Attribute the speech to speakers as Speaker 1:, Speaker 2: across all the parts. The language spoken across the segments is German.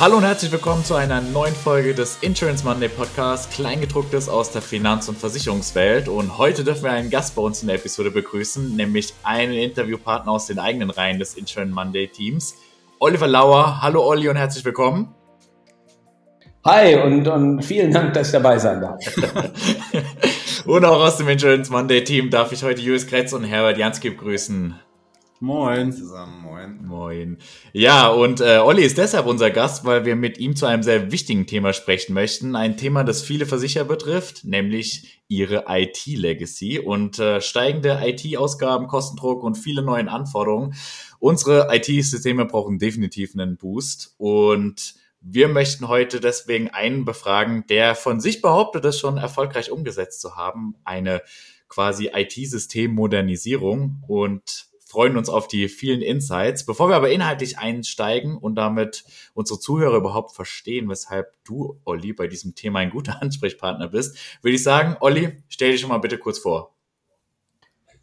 Speaker 1: Hallo und herzlich willkommen zu einer neuen Folge des Insurance Monday Podcast, Kleingedrucktes aus der Finanz- und Versicherungswelt. Und heute dürfen wir einen Gast bei uns in der Episode begrüßen, nämlich einen Interviewpartner aus den eigenen Reihen des Insurance Monday Teams, Oliver Lauer. Hallo Olli und herzlich willkommen.
Speaker 2: Hi und, und vielen Dank, dass ich dabei sein darf.
Speaker 1: und auch aus dem Insurance Monday Team darf ich heute Julius Kretz und Herbert Jansky begrüßen.
Speaker 3: Moin. Zusammen, moin.
Speaker 1: Moin. Ja, und äh, Olli ist deshalb unser Gast, weil wir mit ihm zu einem sehr wichtigen Thema sprechen möchten. Ein Thema, das viele Versicherer betrifft, nämlich ihre IT-Legacy und äh, steigende IT-Ausgaben, Kostendruck und viele neue Anforderungen. Unsere IT-Systeme brauchen definitiv einen Boost und wir möchten heute deswegen einen befragen, der von sich behauptet, das schon erfolgreich umgesetzt zu haben. Eine quasi IT-System-Modernisierung und freuen uns auf die vielen Insights. Bevor wir aber inhaltlich einsteigen und damit unsere Zuhörer überhaupt verstehen, weshalb du, Olli, bei diesem Thema ein guter Ansprechpartner bist, würde ich sagen, Olli, stell dich schon mal bitte kurz vor.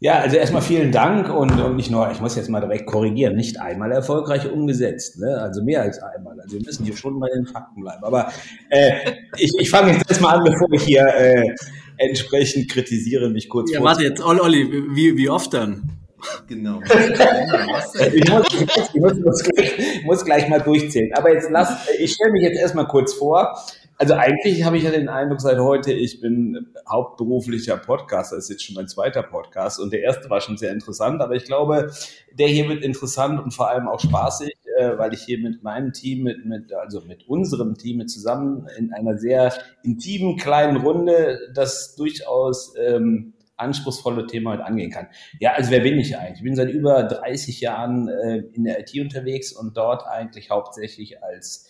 Speaker 2: Ja, also erstmal vielen Dank und, und nicht nur, ich muss jetzt mal direkt korrigieren, nicht einmal erfolgreich umgesetzt, ne? also mehr als einmal. Also wir müssen hier schon bei den Fakten bleiben. Aber äh, ich, ich fange jetzt erstmal an, bevor ich hier äh, entsprechend kritisiere, mich kurz
Speaker 3: Ja, warte jetzt, Olli, wie, wie oft dann?
Speaker 2: Genau. ich, muss, ich, muss, muss, gleich, muss, gleich, mal durchzählen. Aber jetzt lass, ich stelle mich jetzt erstmal kurz vor. Also eigentlich habe ich ja den Eindruck seit heute, ich bin hauptberuflicher Podcaster. Das ist jetzt schon mein zweiter Podcast und der erste war schon sehr interessant. Aber ich glaube, der hier wird interessant und vor allem auch spaßig, äh, weil ich hier mit meinem Team, mit, mit, also mit unserem Team zusammen in einer sehr intimen kleinen Runde das durchaus ähm, anspruchsvolle Thema heute angehen kann. Ja, also wer bin ich eigentlich? Ich bin seit über 30 Jahren äh, in der IT unterwegs und dort eigentlich hauptsächlich als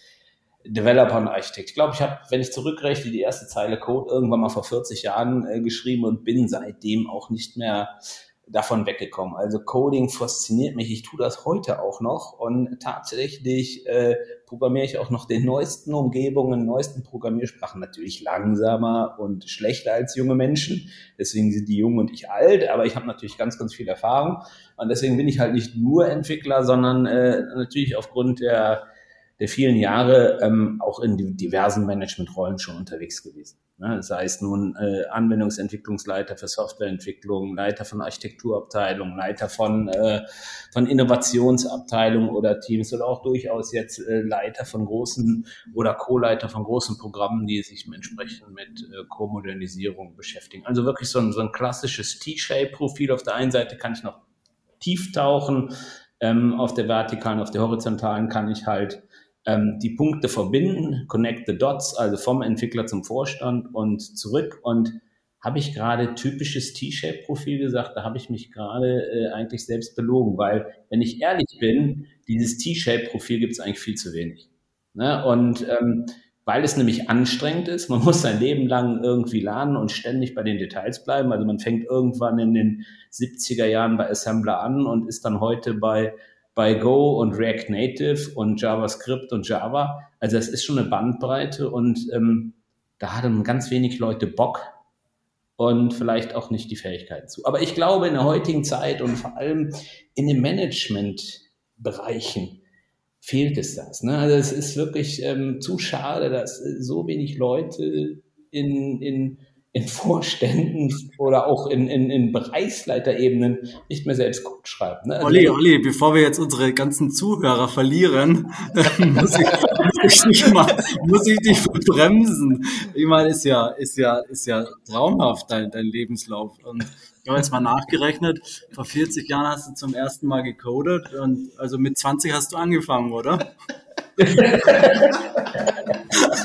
Speaker 2: Developer und Architekt. Ich glaube, ich habe, wenn ich zurückrechne, die erste Zeile Code irgendwann mal vor 40 Jahren äh, geschrieben und bin seitdem auch nicht mehr davon weggekommen. Also Coding fasziniert mich. Ich tue das heute auch noch und tatsächlich äh, programmiere ich auch noch den neuesten Umgebungen, neuesten Programmiersprachen natürlich langsamer und schlechter als junge Menschen. Deswegen sind die jung und ich alt, aber ich habe natürlich ganz, ganz viel Erfahrung und deswegen bin ich halt nicht nur Entwickler, sondern äh, natürlich aufgrund der der vielen Jahre ähm, auch in diversen Managementrollen schon unterwegs gewesen. Ne? Sei es nun äh, Anwendungsentwicklungsleiter für Softwareentwicklung, Leiter von Architekturabteilung, Leiter von, äh, von Innovationsabteilungen oder Teams oder auch durchaus jetzt äh, Leiter von großen oder Co-Leiter von großen Programmen, die sich entsprechend mit äh, Co-Modernisierung beschäftigen. Also wirklich so ein, so ein klassisches T-Shape-Profil. Auf der einen Seite kann ich noch tief tauchen, ähm, auf der vertikalen, auf der horizontalen kann ich halt ähm, die Punkte verbinden, connect the dots, also vom Entwickler zum Vorstand und zurück. Und habe ich gerade typisches T-Shape-Profil gesagt, da habe ich mich gerade äh, eigentlich selbst belogen, weil, wenn ich ehrlich bin, dieses T-Shape-Profil gibt es eigentlich viel zu wenig. Ne? Und ähm, weil es nämlich anstrengend ist, man muss sein Leben lang irgendwie lernen und ständig bei den Details bleiben. Also man fängt irgendwann in den 70er Jahren bei Assembler an und ist dann heute bei bei Go und React Native und JavaScript und Java. Also es ist schon eine Bandbreite und ähm, da hatten ganz wenig Leute Bock und vielleicht auch nicht die Fähigkeiten zu. Aber ich glaube, in der heutigen Zeit und vor allem in den Managementbereichen fehlt es das. Ne? Also es ist wirklich ähm, zu schade, dass so wenig Leute in, in in Vorständen oder auch in, in, in Bereichsleiterebenen nicht mehr selbst Code schreiben.
Speaker 3: Ne? Also Olli, Olli, bevor wir jetzt unsere ganzen Zuhörer verlieren, muss, ich, muss, ich mal, muss ich dich bremsen. Ich meine, ist ja, ist ja, ist ja traumhaft, dein, dein Lebenslauf. Und ich habe jetzt mal nachgerechnet, vor 40 Jahren hast du zum ersten Mal gecodet und also mit 20 hast du angefangen, oder?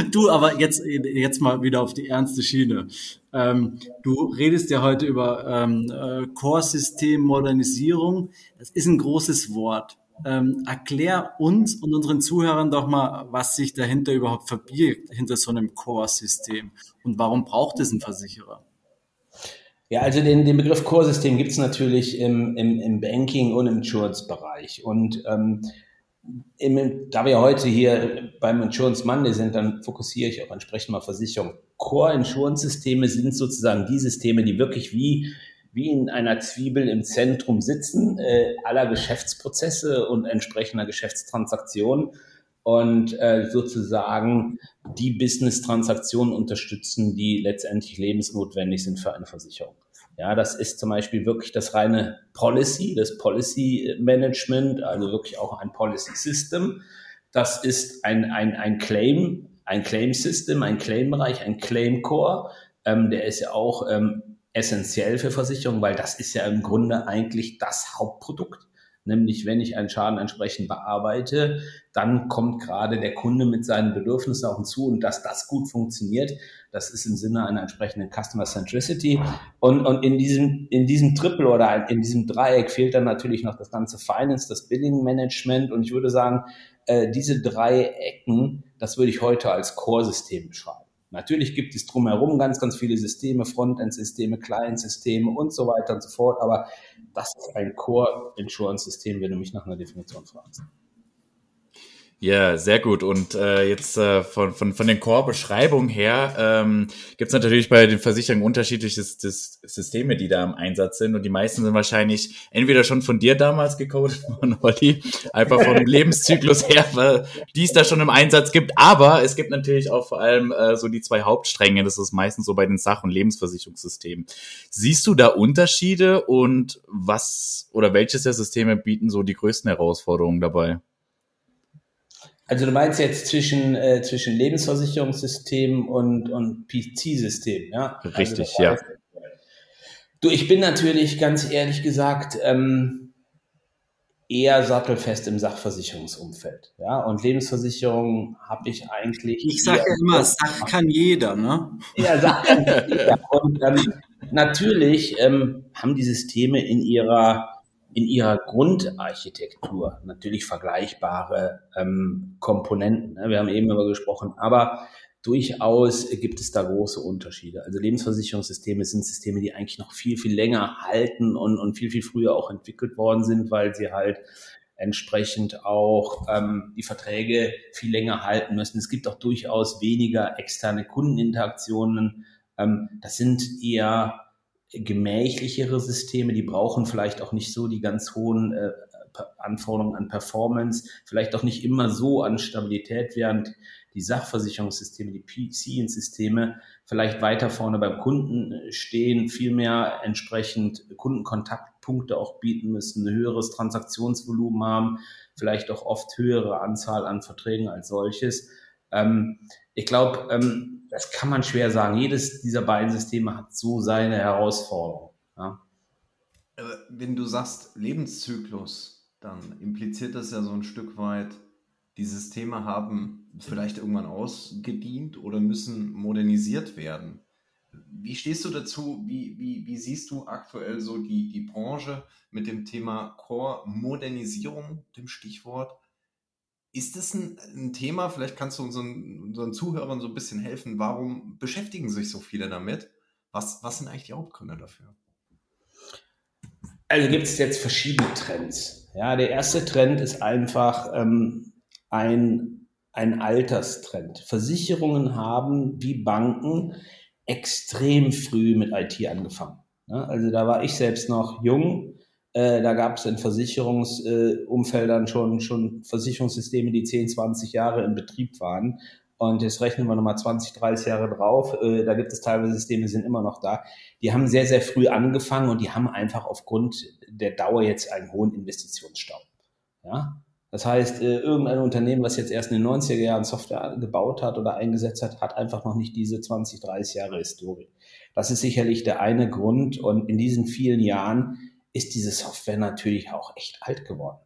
Speaker 3: Du, aber jetzt, jetzt mal wieder auf die ernste Schiene. Ähm, du redest ja heute über ähm, äh, Core-System-Modernisierung. Das ist ein großes Wort. Ähm, erklär uns und unseren Zuhörern doch mal, was sich dahinter überhaupt verbirgt, hinter so einem Core-System und warum braucht es einen Versicherer?
Speaker 2: Ja, also den, den Begriff Core-System gibt es natürlich im, im, im Banking- und im Insurance-Bereich. Und ähm, im, da wir heute hier beim Insurance Monday sind, dann fokussiere ich auch entsprechend mal Versicherung. Core-Insurance-Systeme sind sozusagen die Systeme, die wirklich wie, wie in einer Zwiebel im Zentrum sitzen, äh, aller Geschäftsprozesse und entsprechender Geschäftstransaktionen und äh, sozusagen die Business-Transaktionen unterstützen, die letztendlich lebensnotwendig sind für eine Versicherung. Ja, das ist zum Beispiel wirklich das reine Policy, das Policy Management, also wirklich auch ein Policy System. Das ist ein, ein, ein Claim, ein Claim System, ein Claim-Bereich, ein Claim Core. Ähm, der ist ja auch ähm, essentiell für Versicherungen, weil das ist ja im Grunde eigentlich das Hauptprodukt nämlich wenn ich einen Schaden entsprechend bearbeite, dann kommt gerade der Kunde mit seinen Bedürfnissen auch hinzu und dass das gut funktioniert, das ist im Sinne einer entsprechenden Customer Centricity. Und, und in diesem, in diesem Triple oder in diesem Dreieck fehlt dann natürlich noch das ganze Finance, das Billing Management und ich würde sagen, äh, diese drei Ecken, das würde ich heute als Core-System beschreiben. Natürlich gibt es drumherum ganz, ganz viele Systeme, Frontend-Systeme, Client-Systeme und so weiter und so fort, aber das ist ein Core-Insurance-System, wenn du mich nach einer Definition fragst.
Speaker 1: Ja, sehr gut. Und äh, jetzt äh, von, von, von den Core-Beschreibungen her ähm, gibt es natürlich bei den Versicherungen unterschiedliche Systeme, die da im Einsatz sind. Und die meisten sind wahrscheinlich entweder schon von dir damals gecodet, von Olli, einfach vom Lebenszyklus her, weil die es da schon im Einsatz gibt. Aber es gibt natürlich auch vor allem äh, so die zwei Hauptstränge. Das ist meistens so bei den Sach- und Lebensversicherungssystemen. Siehst du da Unterschiede und was oder welches der Systeme bieten so die größten Herausforderungen dabei?
Speaker 2: Also du meinst jetzt zwischen, äh, zwischen Lebensversicherungssystem und, und PC-System, ja?
Speaker 1: Also Richtig, also heißt, ja.
Speaker 2: Du, ich bin natürlich ganz ehrlich gesagt ähm, eher sattelfest im Sachversicherungsumfeld. Ja, und Lebensversicherung habe ich eigentlich.
Speaker 3: Ich sage ja immer, Sach kann jeder, ne?
Speaker 2: Ja, Sach kann jeder. Und ähm, natürlich ähm, haben die Systeme in ihrer in ihrer Grundarchitektur natürlich vergleichbare ähm, Komponenten. Ne? Wir haben eben darüber gesprochen, aber durchaus gibt es da große Unterschiede. Also Lebensversicherungssysteme sind Systeme, die eigentlich noch viel, viel länger halten und, und viel, viel früher auch entwickelt worden sind, weil sie halt entsprechend auch ähm, die Verträge viel länger halten müssen. Es gibt auch durchaus weniger externe Kundeninteraktionen. Ähm, das sind eher gemächlichere Systeme, die brauchen vielleicht auch nicht so die ganz hohen äh, Anforderungen an Performance, vielleicht auch nicht immer so an Stabilität, während die Sachversicherungssysteme, die PC-Systeme vielleicht weiter vorne beim Kunden äh, stehen, viel mehr entsprechend Kundenkontaktpunkte auch bieten müssen, ein höheres Transaktionsvolumen haben, vielleicht auch oft höhere Anzahl an Verträgen als solches. Ähm, ich glaube, ähm, das kann man schwer sagen. Jedes dieser beiden Systeme hat so seine Herausforderung. Ja.
Speaker 4: Wenn du sagst Lebenszyklus, dann impliziert das ja so ein Stück weit, die Systeme haben vielleicht irgendwann ausgedient oder müssen modernisiert werden. Wie stehst du dazu? Wie, wie, wie siehst du aktuell so die, die Branche mit dem Thema Core-Modernisierung, dem Stichwort? Ist das ein, ein, Thema? Vielleicht kannst du unseren, unseren Zuhörern so ein bisschen helfen. Warum beschäftigen sich so viele damit? Was, was sind eigentlich die Hauptgründe dafür?
Speaker 2: Also gibt es jetzt verschiedene Trends. Ja, der erste Trend ist einfach ähm, ein, ein Alterstrend. Versicherungen haben wie Banken extrem früh mit IT angefangen. Ja, also da war ich selbst noch jung äh, da gab es in Versicherungsumfeldern äh, schon, schon Versicherungssysteme, die 10, 20 Jahre in Betrieb waren. Und jetzt rechnen wir nochmal 20, 30 Jahre drauf. Äh, da gibt es teilweise Systeme, die sind immer noch da. Die haben sehr, sehr früh angefangen und die haben einfach aufgrund der Dauer jetzt einen hohen Investitionsstau. Ja? Das heißt, äh, irgendein Unternehmen, was jetzt erst in den 90er Jahren Software gebaut hat oder eingesetzt hat, hat einfach noch nicht diese 20, 30 Jahre Historie. Das ist sicherlich der eine Grund. Und in diesen vielen Jahren ist diese Software natürlich auch echt alt geworden.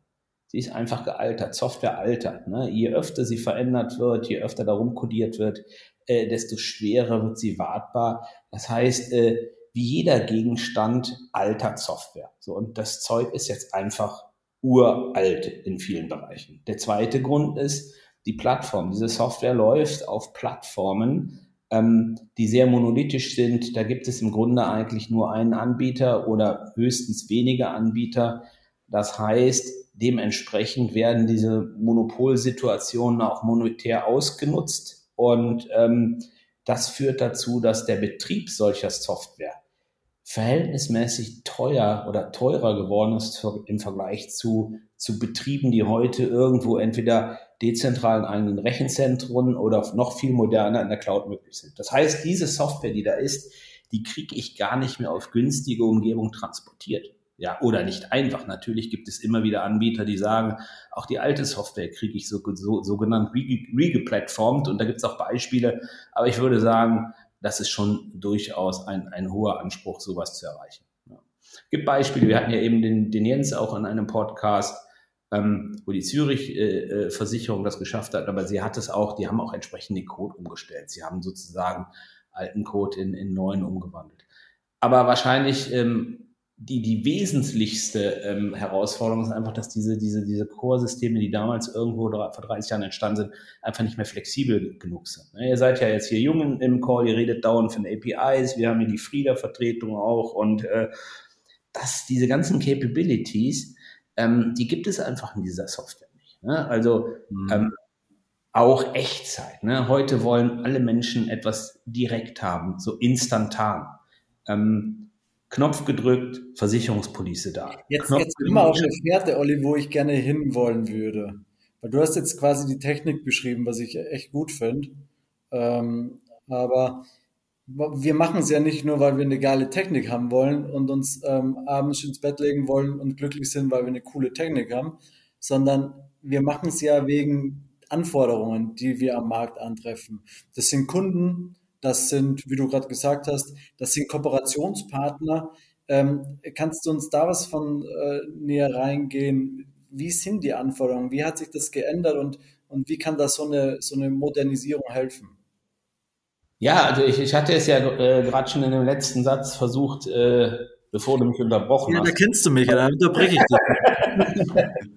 Speaker 2: Sie ist einfach gealtert. Software altert. Ne? Je öfter sie verändert wird, je öfter darum kodiert wird, äh, desto schwerer wird sie wartbar. Das heißt, äh, wie jeder Gegenstand altert Software. So, und das Zeug ist jetzt einfach uralt in vielen Bereichen. Der zweite Grund ist, die Plattform. Diese Software läuft auf Plattformen, ähm, die sehr monolithisch sind. Da gibt es im Grunde eigentlich nur einen Anbieter oder höchstens wenige Anbieter. Das heißt, dementsprechend werden diese Monopolsituationen auch monetär ausgenutzt und ähm, das führt dazu, dass der Betrieb solcher Software verhältnismäßig teuer oder teurer geworden ist im Vergleich zu, zu Betrieben, die heute irgendwo entweder dezentral in eigenen Rechenzentren oder noch viel moderner in der Cloud möglich sind. Das heißt, diese Software, die da ist, die kriege ich gar nicht mehr auf günstige Umgebung transportiert. Ja, oder nicht einfach. Natürlich gibt es immer wieder Anbieter, die sagen, auch die alte Software kriege ich so, so, sogenannt regeplatformt und da gibt es auch Beispiele. Aber ich würde sagen, das ist schon durchaus ein, ein hoher Anspruch, sowas zu erreichen. Ja. Gibt Beispiele, wir hatten ja eben den, den Jens auch in einem Podcast, ähm, wo die Zürich-Versicherung äh, das geschafft hat, aber sie hat es auch, die haben auch entsprechend den Code umgestellt. Sie haben sozusagen alten Code in, in neuen umgewandelt. Aber wahrscheinlich ähm, die, die wesentlichste ähm, Herausforderung ist einfach, dass diese, diese, diese Core-Systeme, die damals irgendwo vor 30 Jahren entstanden sind, einfach nicht mehr flexibel genug sind. Ne, ihr seid ja jetzt hier jung im Call, ihr redet dauernd von APIs, wir haben hier die Frieda-Vertretung auch und äh, das, diese ganzen Capabilities, ähm, die gibt es einfach in dieser Software nicht. Ne? Also mhm. ähm, auch Echtzeit. Ne? Heute wollen alle Menschen etwas direkt haben, so instantan. Ähm, Knopf gedrückt, Versicherungspolice da.
Speaker 3: Jetzt, Knopf jetzt immer auf eine Fährte, Olli, wo ich gerne hinwollen würde. Weil du hast jetzt quasi die Technik beschrieben, was ich echt gut finde. Ähm, aber wir machen es ja nicht nur, weil wir eine geile Technik haben wollen und uns ähm, abends ins Bett legen wollen und glücklich sind, weil wir eine coole Technik haben, sondern wir machen es ja wegen Anforderungen, die wir am Markt antreffen. Das sind Kunden, das sind, wie du gerade gesagt hast, das sind Kooperationspartner. Ähm, kannst du uns da was von äh, näher reingehen? Wie sind die Anforderungen? Wie hat sich das geändert und, und wie kann da so eine, so eine Modernisierung helfen?
Speaker 2: Ja, also ich, ich hatte es ja äh, gerade schon in dem letzten Satz versucht, äh, bevor du mich unterbrochen
Speaker 3: ja,
Speaker 2: hast.
Speaker 3: Ja, da kennst du mich, da unterbreche ich dich.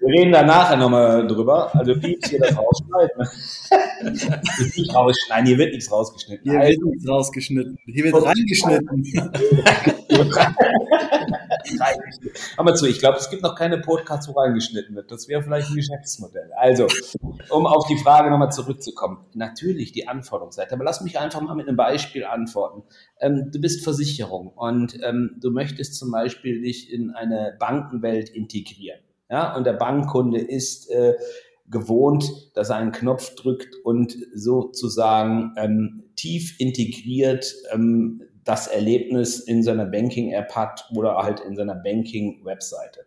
Speaker 2: Wir reden da nachher nochmal drüber. Also Pieps hier das rausschneiden. nicht rausschneiden, hier wird nichts rausgeschnitten.
Speaker 3: Hier wird nichts rausgeschnitten. Hier wird reingeschnitten.
Speaker 2: Mal zu, ich glaube, es gibt noch keine Podcasts, wo reingeschnitten wird. Das wäre vielleicht ein Geschäftsmodell. Also, um auf die Frage nochmal zurückzukommen. Natürlich die Anforderungsseite, aber lass mich einfach mal mit einem Beispiel antworten. Ähm, du bist Versicherung und ähm, du möchtest zum Beispiel dich in eine Bankenwelt integrieren. Ja, und der Bankkunde ist äh, gewohnt, dass er einen Knopf drückt und sozusagen ähm, tief integriert ähm, das Erlebnis in seiner Banking-App hat oder halt in seiner Banking-Webseite.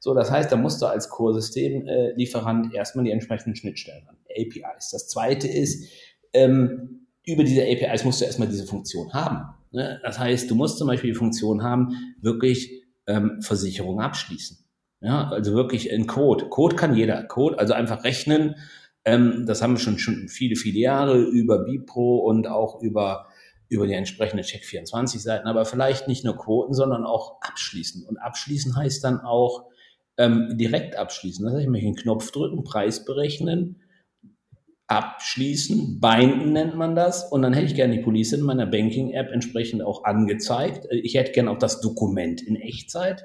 Speaker 2: So, das heißt, da musst du als Core-System-Lieferant erstmal die entsprechenden Schnittstellen haben, APIs. Das zweite ist, ähm, über diese APIs musst du erstmal diese Funktion haben. Ne? Das heißt, du musst zum Beispiel die Funktion haben, wirklich ähm, Versicherungen abschließen. Ja, also wirklich in Code. Code kann jeder. Code, also einfach rechnen. Ähm, das haben wir schon, schon viele, viele Jahre über Bipro und auch über, über die entsprechenden Check24-Seiten. Aber vielleicht nicht nur Quoten, sondern auch abschließen. Und abschließen heißt dann auch ähm, direkt abschließen. Das heißt, ich möchte einen Knopf drücken, Preis berechnen, abschließen, binden nennt man das. Und dann hätte ich gerne die Police in meiner Banking-App entsprechend auch angezeigt. Ich hätte gerne auch das Dokument in Echtzeit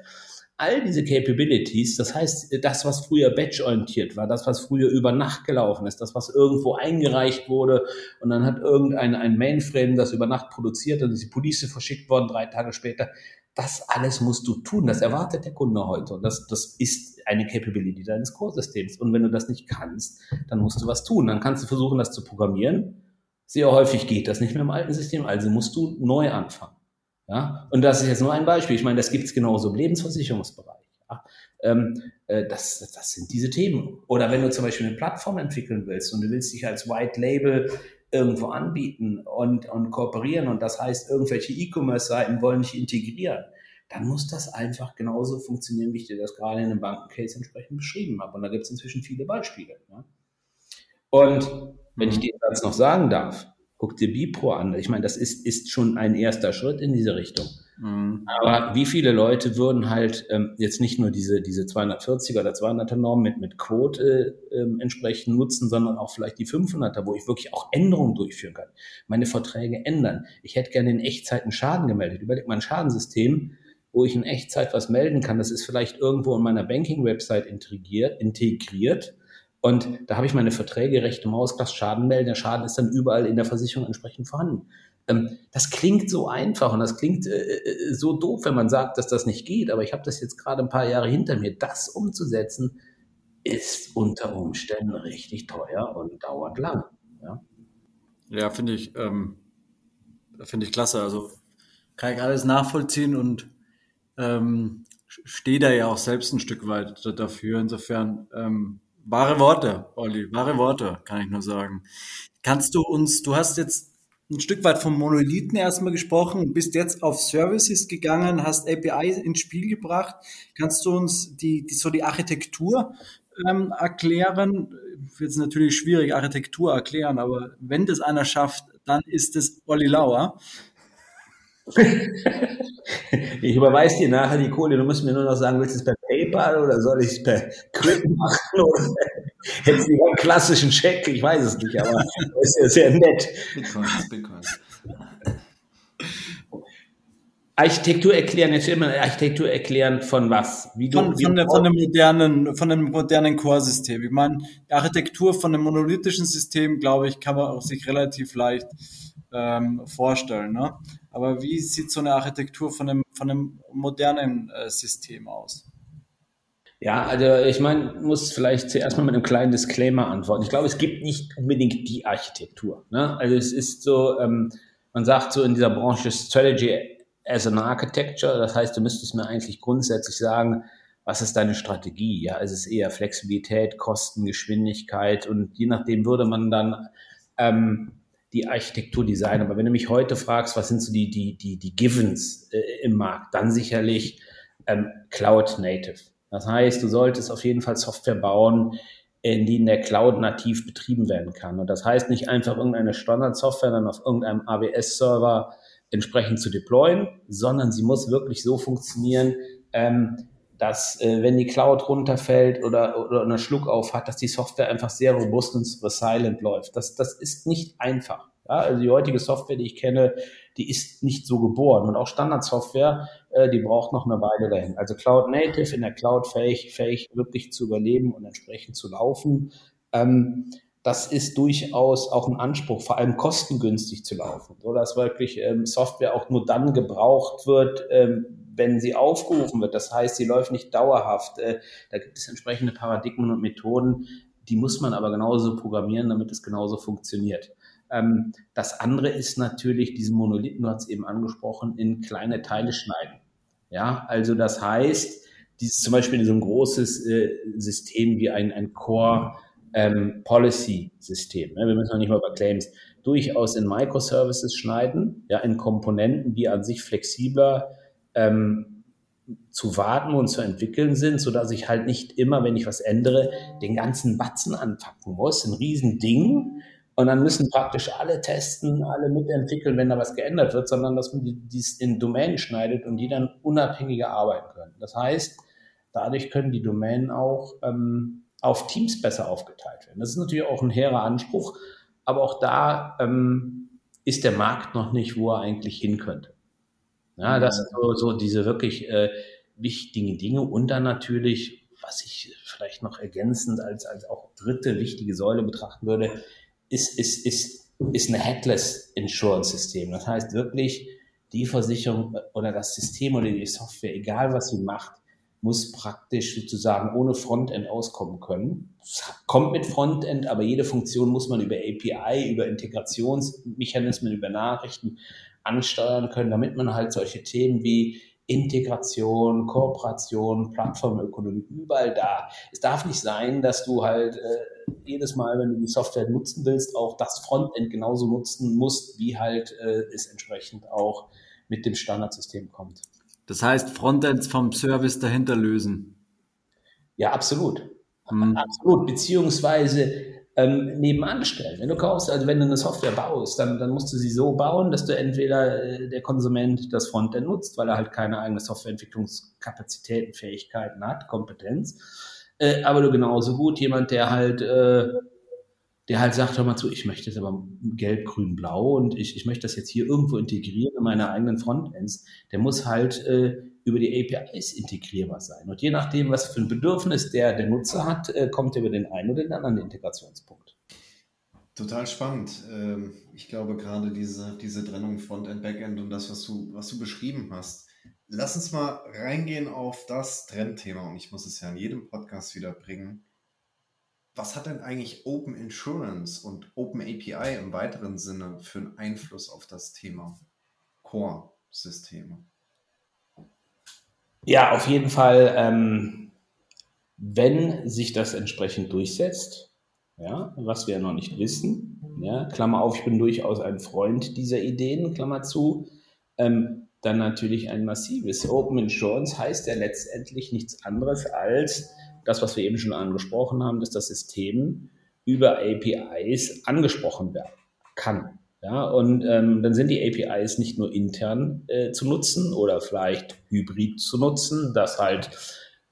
Speaker 2: all diese Capabilities, das heißt, das, was früher batch-orientiert war, das, was früher über Nacht gelaufen ist, das, was irgendwo eingereicht wurde und dann hat irgendein ein Mainframe das über Nacht produziert und ist die Police verschickt worden drei Tage später, das alles musst du tun. Das erwartet der Kunde heute. Und das, das ist eine Capability deines Core-Systems. Und wenn du das nicht kannst, dann musst du was tun. Dann kannst du versuchen, das zu programmieren. Sehr häufig geht das nicht mehr im alten System, also musst du neu anfangen. Ja? Und das ist jetzt nur ein Beispiel. Ich meine, das gibt es genauso im Lebensversicherungsbereich. Ja? Ähm, äh, das, das sind diese Themen. Oder wenn du zum Beispiel eine Plattform entwickeln willst und du willst dich als White Label irgendwo anbieten und, und kooperieren und das heißt, irgendwelche E-Commerce-Seiten wollen dich integrieren, dann muss das einfach genauso funktionieren, wie ich dir das gerade in einem Bankencase entsprechend beschrieben habe. Und da gibt es inzwischen viele Beispiele. Ja? Und wenn ich mhm. dir das noch sagen darf, Guck dir Bipro an. Ich meine, das ist, ist schon ein erster Schritt in diese Richtung. Mhm. Aber wie viele Leute würden halt ähm, jetzt nicht nur diese, diese 240er oder 200er Norm mit, mit Quote äh, entsprechend nutzen, sondern auch vielleicht die 500er, wo ich wirklich auch Änderungen durchführen kann, meine Verträge ändern. Ich hätte gerne in Echtzeit einen Schaden gemeldet. Überleg mal ein Schadensystem, wo ich in Echtzeit was melden kann. Das ist vielleicht irgendwo in meiner Banking-Website integriert, integriert. Und da habe ich meine Verträge recht im Ausgleich Schaden melden. Der Schaden ist dann überall in der Versicherung entsprechend vorhanden. Ähm, das klingt so einfach und das klingt äh, äh, so doof, wenn man sagt, dass das nicht geht. Aber ich habe das jetzt gerade ein paar Jahre hinter mir. Das umzusetzen, ist unter Umständen richtig teuer und dauert lang. Ja,
Speaker 3: ja finde ich, ähm, finde ich klasse. Also kann ich alles nachvollziehen und ähm, stehe da ja auch selbst ein Stück weit dafür. Insofern ähm, wahre Worte, Olli, wahre Worte, kann ich nur sagen. Kannst du uns, du hast jetzt ein Stück weit vom Monolithen erstmal gesprochen, bist jetzt auf Services gegangen, hast API ins Spiel gebracht. Kannst du uns die, die so die Architektur ähm, erklären? Jetzt natürlich schwierig Architektur erklären, aber wenn das einer schafft, dann ist es Olli Lauer.
Speaker 2: ich überweise dir nachher die Kohle. Du musst mir nur noch sagen, willst du es per PayPal oder soll ich es per Quick machen? Oder jetzt einen klassischen Scheck? Ich weiß es nicht, aber das ist ja sehr nett. Bitcoins, Bitcoins. Architektur erklären, jetzt immer Architektur erklären von was?
Speaker 3: Wie du, von, wie von, der, von, dem modernen, von dem modernen Core-System. Ich meine, Architektur von einem monolithischen System, glaube ich, kann man auch sich relativ leicht ähm, vorstellen. Ne? Aber wie sieht so eine Architektur von einem, von einem modernen äh, System aus?
Speaker 2: Ja, also ich meine, muss vielleicht zuerst mal mit einem kleinen Disclaimer antworten. Ich glaube, es gibt nicht unbedingt die Architektur. Ne? Also es ist so, ähm, man sagt so in dieser Branche Strategy as an Architecture. Das heißt, du müsstest mir eigentlich grundsätzlich sagen, was ist deine Strategie? Ja, es ist eher Flexibilität, Kosten, Geschwindigkeit und je nachdem würde man dann ähm, die Architektur designen. Aber wenn du mich heute fragst, was sind so die, die, die, die Givens äh, im Markt, dann sicherlich ähm, Cloud Native. Das heißt, du solltest auf jeden Fall Software bauen, in die in der Cloud nativ betrieben werden kann. Und das heißt nicht einfach irgendeine Standardsoftware dann auf irgendeinem AWS-Server entsprechend zu deployen, sondern sie muss wirklich so funktionieren, ähm, dass äh, wenn die Cloud runterfällt oder, oder einen Schluck auf hat, dass die Software einfach sehr robust und resilient läuft. Das, das ist nicht einfach. Ja, also die heutige Software, die ich kenne, die ist nicht so geboren. Und auch Standardsoftware, äh, die braucht noch eine Weile dahin. Also Cloud Native in der Cloud fähig, fähig wirklich zu überleben und entsprechend zu laufen. Ähm, das ist durchaus auch ein Anspruch, vor allem kostengünstig zu laufen, so dass wirklich ähm, Software auch nur dann gebraucht wird, ähm, wenn sie aufgerufen wird. Das heißt, sie läuft nicht dauerhaft. Äh, da gibt es entsprechende Paradigmen und Methoden, die muss man aber genauso programmieren, damit es genauso funktioniert. Ähm, das andere ist natürlich diesen Monolithen, du hast es eben angesprochen, in kleine Teile schneiden. Ja, also das heißt, dieses zum Beispiel so ein großes äh, System wie ein, ein Core ähm, Policy System. Ne? Wir müssen noch nicht mal über Claims durchaus in Microservices schneiden, ja, in Komponenten, die an sich flexibler ähm, zu warten und zu entwickeln sind, so dass ich halt nicht immer, wenn ich was ändere, den ganzen Batzen anpacken muss, ein Riesending. Und dann müssen praktisch alle testen, alle mitentwickeln, wenn da was geändert wird, sondern dass man dies in Domänen schneidet und die dann unabhängiger arbeiten können. Das heißt, dadurch können die Domänen auch ähm, auf Teams besser aufgeteilt werden. Das ist natürlich auch ein hehrer Anspruch, aber auch da ähm, ist der Markt noch nicht, wo er eigentlich hin könnte. Ja, das sind so, so diese wirklich äh, wichtigen Dinge und dann natürlich, was ich vielleicht noch ergänzend als, als auch dritte wichtige Säule betrachten würde, ist, ist, ist, ist eine Headless Insurance System. Das heißt wirklich, die Versicherung oder das System oder die Software, egal was sie macht, muss praktisch sozusagen ohne Frontend auskommen können. Es kommt mit Frontend, aber jede Funktion muss man über API, über Integrationsmechanismen, über Nachrichten ansteuern können, damit man halt solche Themen wie Integration, Kooperation, Plattformökonomie überall da. Es darf nicht sein, dass du halt äh, jedes Mal, wenn du die Software nutzen willst, auch das Frontend genauso nutzen musst, wie halt äh, es entsprechend auch mit dem Standardsystem kommt.
Speaker 3: Das heißt, Frontends vom Service dahinter lösen.
Speaker 2: Ja, absolut. Mhm. Absolut. Beziehungsweise ähm, nebenan stellen. Wenn du kaufst, also wenn du eine Software baust, dann, dann musst du sie so bauen, dass du entweder äh, der Konsument das Frontend nutzt, weil er halt keine eigene Softwareentwicklungskapazitäten, Fähigkeiten hat, Kompetenz. Äh, aber du genauso gut jemand, der halt äh, der halt sagt, hör mal zu, ich möchte es aber gelb, grün, blau und ich, ich möchte das jetzt hier irgendwo integrieren in meine eigenen Frontends, der muss halt äh, über die APIs integrierbar sein. Und je nachdem, was für ein Bedürfnis der, der Nutzer hat, äh, kommt er über den einen oder den anderen Integrationspunkt.
Speaker 4: Total spannend. Ähm, ich glaube gerade diese, diese Trennung Frontend, Backend und das, was du, was du beschrieben hast. Lass uns mal reingehen auf das Trendthema und ich muss es ja in jedem Podcast wieder bringen was hat denn eigentlich Open Insurance und Open API im weiteren Sinne für einen Einfluss auf das Thema Core-Systeme?
Speaker 2: Ja, auf jeden Fall, ähm, wenn sich das entsprechend durchsetzt, ja, was wir noch nicht wissen, ja, Klammer auf, ich bin durchaus ein Freund dieser Ideen, Klammer zu, ähm, dann natürlich ein massives Open Insurance heißt ja letztendlich nichts anderes als, das, was wir eben schon angesprochen haben, dass das System über APIs angesprochen werden kann. Ja, und ähm, dann sind die APIs nicht nur intern äh, zu nutzen oder vielleicht hybrid zu nutzen, dass halt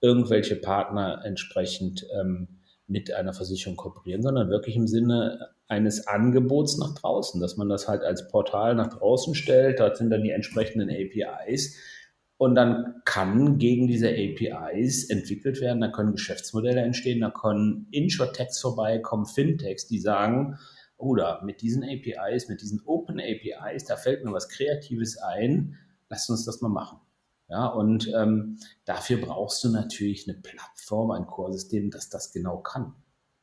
Speaker 2: irgendwelche Partner entsprechend ähm, mit einer Versicherung kooperieren, sondern wirklich im Sinne eines Angebots nach draußen, dass man das halt als Portal nach draußen stellt. Dort sind dann die entsprechenden APIs, und dann kann gegen diese APIs entwickelt werden, da können Geschäftsmodelle entstehen, da können Insurtechs vorbeikommen, Fintechs, die sagen, oder mit diesen APIs, mit diesen Open APIs, da fällt mir was Kreatives ein, lasst uns das mal machen. Ja, und ähm, dafür brauchst du natürlich eine Plattform, ein Core-System, das das genau kann.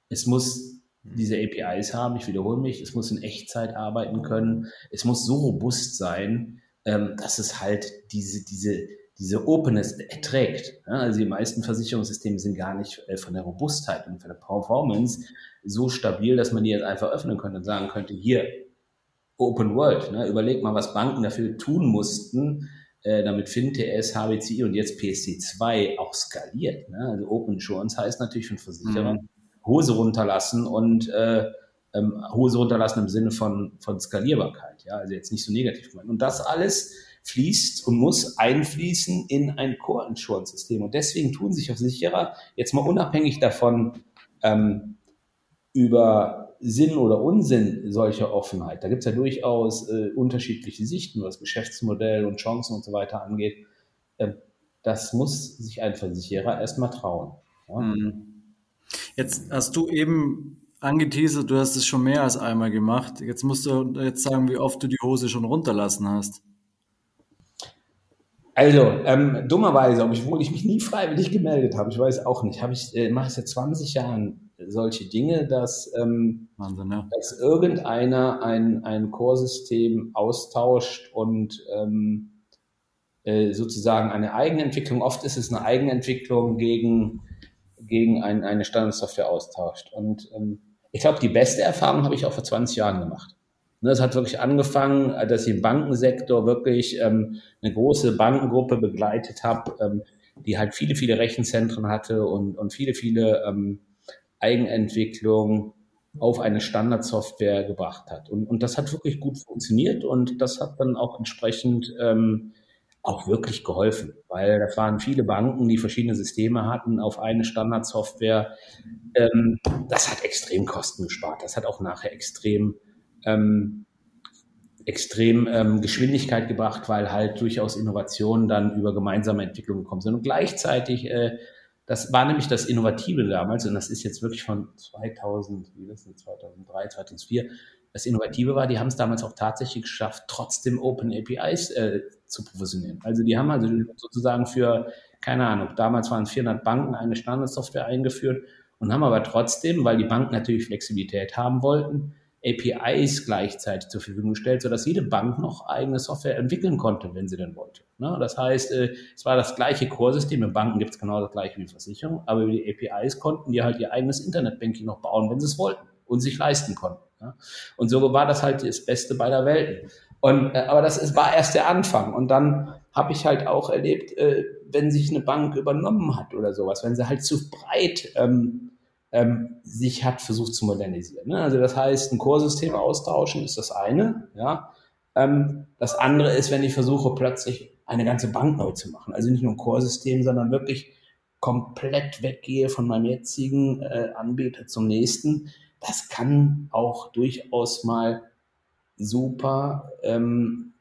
Speaker 2: Es muss diese APIs haben, ich wiederhole mich, es muss in Echtzeit arbeiten können, es muss so robust sein, ähm, dass es halt diese, diese, diese Openness erträgt. Also die meisten Versicherungssysteme sind gar nicht äh, von der Robustheit und von der Performance so stabil, dass man die jetzt einfach öffnen könnte und sagen könnte, hier, Open World, ne, überleg mal, was Banken dafür tun mussten, äh, damit FinTS, HBCI und jetzt PSD2 auch skaliert. Ne? Also Open Insurance heißt natürlich für Versicherer mhm. Hose runterlassen und äh, ähm, Hose runterlassen im Sinne von, von Skalierbarkeit. Ja, also jetzt nicht so negativ gemeint. Und das alles fließt und muss einfließen in ein Core-Insurance-System. Und deswegen tun sich Versicherer jetzt mal unabhängig davon ähm, über Sinn oder Unsinn solcher Offenheit. Da gibt es ja durchaus äh, unterschiedliche Sichten, was Geschäftsmodell und Chancen und so weiter angeht. Ähm, das muss sich ein Versicherer erstmal trauen. Ja? Mhm.
Speaker 3: Jetzt hast du eben angeteasert, du hast es schon mehr als einmal gemacht. Jetzt musst du jetzt sagen, wie oft du die Hose schon runterlassen hast.
Speaker 2: Also, ähm, dummerweise, obwohl ich mich nie freiwillig gemeldet habe, ich weiß auch nicht, habe ich, äh, mache ich seit 20 Jahren solche Dinge, dass, ähm, Wahnsinn, ja. dass irgendeiner ein, ein Core-System austauscht und ähm, äh, sozusagen eine Eigenentwicklung, oft ist es eine Eigenentwicklung gegen, gegen ein, eine Standardsoftware austauscht. Und ähm, ich glaube, die beste Erfahrung habe ich auch vor 20 Jahren gemacht. Es hat wirklich angefangen, dass ich im Bankensektor wirklich ähm, eine große Bankengruppe begleitet habe, ähm, die halt viele, viele Rechenzentren hatte und, und viele, viele ähm, Eigenentwicklungen auf eine Standardsoftware gebracht hat. Und, und das hat wirklich gut funktioniert und das hat dann auch entsprechend ähm, auch wirklich geholfen, weil das waren viele Banken, die verschiedene Systeme hatten auf eine Standardsoftware. Ähm, das hat extrem Kosten gespart. Das hat auch nachher extrem, ähm, extrem ähm, Geschwindigkeit gebracht, weil halt durchaus Innovationen dann über gemeinsame Entwicklung gekommen sind. Und gleichzeitig, äh, das war nämlich das Innovative damals, und das ist jetzt wirklich von 2000, wie das 2003, 2004, das Innovative war, die haben es damals auch tatsächlich geschafft, trotzdem Open APIs äh, zu provisionieren. Also die haben also sozusagen für, keine Ahnung, damals waren es 400 Banken eine Standardsoftware eingeführt und haben aber trotzdem, weil die Banken natürlich Flexibilität haben wollten, APIs gleichzeitig zur Verfügung gestellt, sodass jede Bank noch eigene Software entwickeln konnte, wenn sie denn wollte. Ne? Das heißt, äh, es war das gleiche Core-System. In Banken gibt es genau das gleiche wie Versicherung, aber über die APIs konnten die halt ihr eigenes Internetbanking noch bauen, wenn sie es wollten und sich leisten konnten. Ja? Und so war das halt das Beste beider Welten. Und, äh, aber das war erst der Anfang. Und dann habe ich halt auch erlebt, äh, wenn sich eine Bank übernommen hat oder sowas, wenn sie halt zu breit ähm, ähm, sich hat versucht zu modernisieren. Ne? Also das heißt, ein Chorsystem austauschen ist das eine. Ja? Ähm, das andere ist, wenn ich versuche, plötzlich eine ganze Bank neu zu machen. Also nicht nur ein Chorsystem, sondern wirklich komplett weggehe von meinem jetzigen äh, Anbieter zum nächsten. Das kann auch durchaus mal super ähm,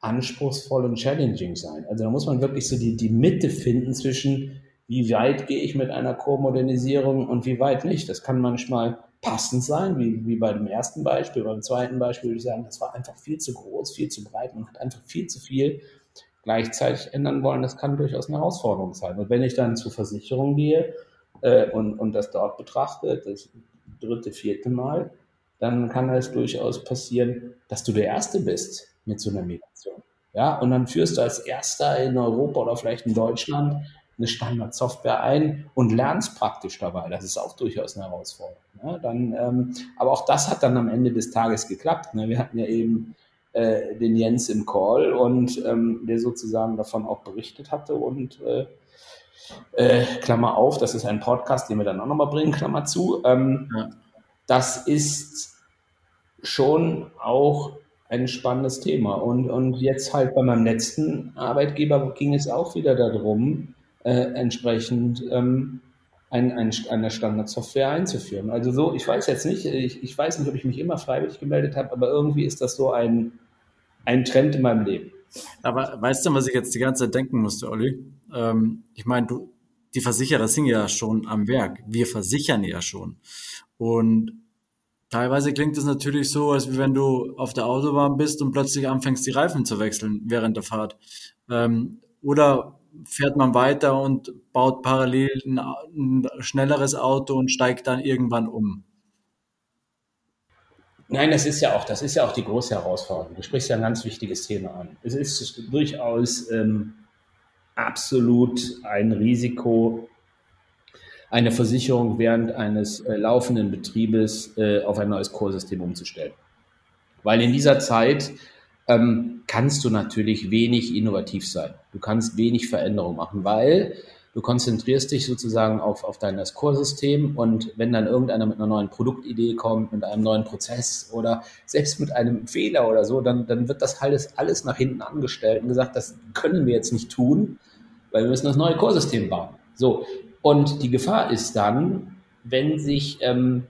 Speaker 2: anspruchsvoll und challenging sein. Also da muss man wirklich so die, die Mitte finden zwischen wie weit gehe ich mit einer Core-Modernisierung und wie weit nicht. Das kann manchmal passend sein, wie, wie bei dem ersten Beispiel. Beim zweiten Beispiel würde ich sagen, das war einfach viel zu groß, viel zu breit. Man hat einfach viel zu viel gleichzeitig ändern wollen. Das kann durchaus eine Herausforderung sein. Und wenn ich dann zur Versicherung gehe äh, und, und das dort betrachte, das dritte, vierte Mal, dann kann es durchaus passieren, dass du der Erste bist mit so einer Migration. Ja, und dann führst du als Erster in Europa oder vielleicht in Deutschland eine Standardsoftware ein und lernst praktisch dabei. Das ist auch durchaus eine Herausforderung. Ne? Dann, ähm, aber auch das hat dann am Ende des Tages geklappt. Ne? Wir hatten ja eben äh, den Jens im Call und ähm, der sozusagen davon auch berichtet hatte und äh, äh, Klammer auf, das ist ein Podcast, den wir dann auch nochmal bringen, Klammer zu. Ähm, ja. Das ist schon auch ein spannendes Thema. Und, und jetzt halt bei meinem letzten Arbeitgeber ging es auch wieder darum, äh, entsprechend ähm, ein, ein, eine Standardsoftware einzuführen. Also so, ich weiß jetzt nicht, ich, ich weiß nicht, ob ich mich immer freiwillig gemeldet habe, aber irgendwie ist das so ein, ein Trend in meinem Leben.
Speaker 3: Aber weißt du, was ich jetzt die ganze Zeit denken musste, Olli? Ähm, ich meine, du, die Versicherer sind ja schon am Werk. Wir versichern ja schon. Und teilweise klingt es natürlich so, als wenn du auf der Autobahn bist und plötzlich anfängst, die Reifen zu wechseln während der Fahrt. Ähm, oder fährt man weiter und baut parallel ein, ein schnelleres Auto und steigt dann irgendwann um.
Speaker 2: Nein, das ist ja auch, das ist ja auch die große Herausforderung. Du sprichst ja ein ganz wichtiges Thema an. Es ist durchaus ähm, absolut ein Risiko, eine Versicherung während eines äh, laufenden Betriebes äh, auf ein neues Chorsystem umzustellen. Weil in dieser Zeit ähm, kannst du natürlich wenig innovativ sein. Du kannst wenig Veränderung machen, weil du konzentrierst dich sozusagen auf, auf dein Core-System und wenn dann irgendeiner mit einer neuen Produktidee kommt, mit einem neuen Prozess oder selbst mit einem Fehler oder so, dann, dann wird das alles, alles nach hinten angestellt und gesagt, das können wir jetzt nicht tun, weil wir müssen das neue Core-System bauen. So. Und die Gefahr ist dann, wenn sich ähm,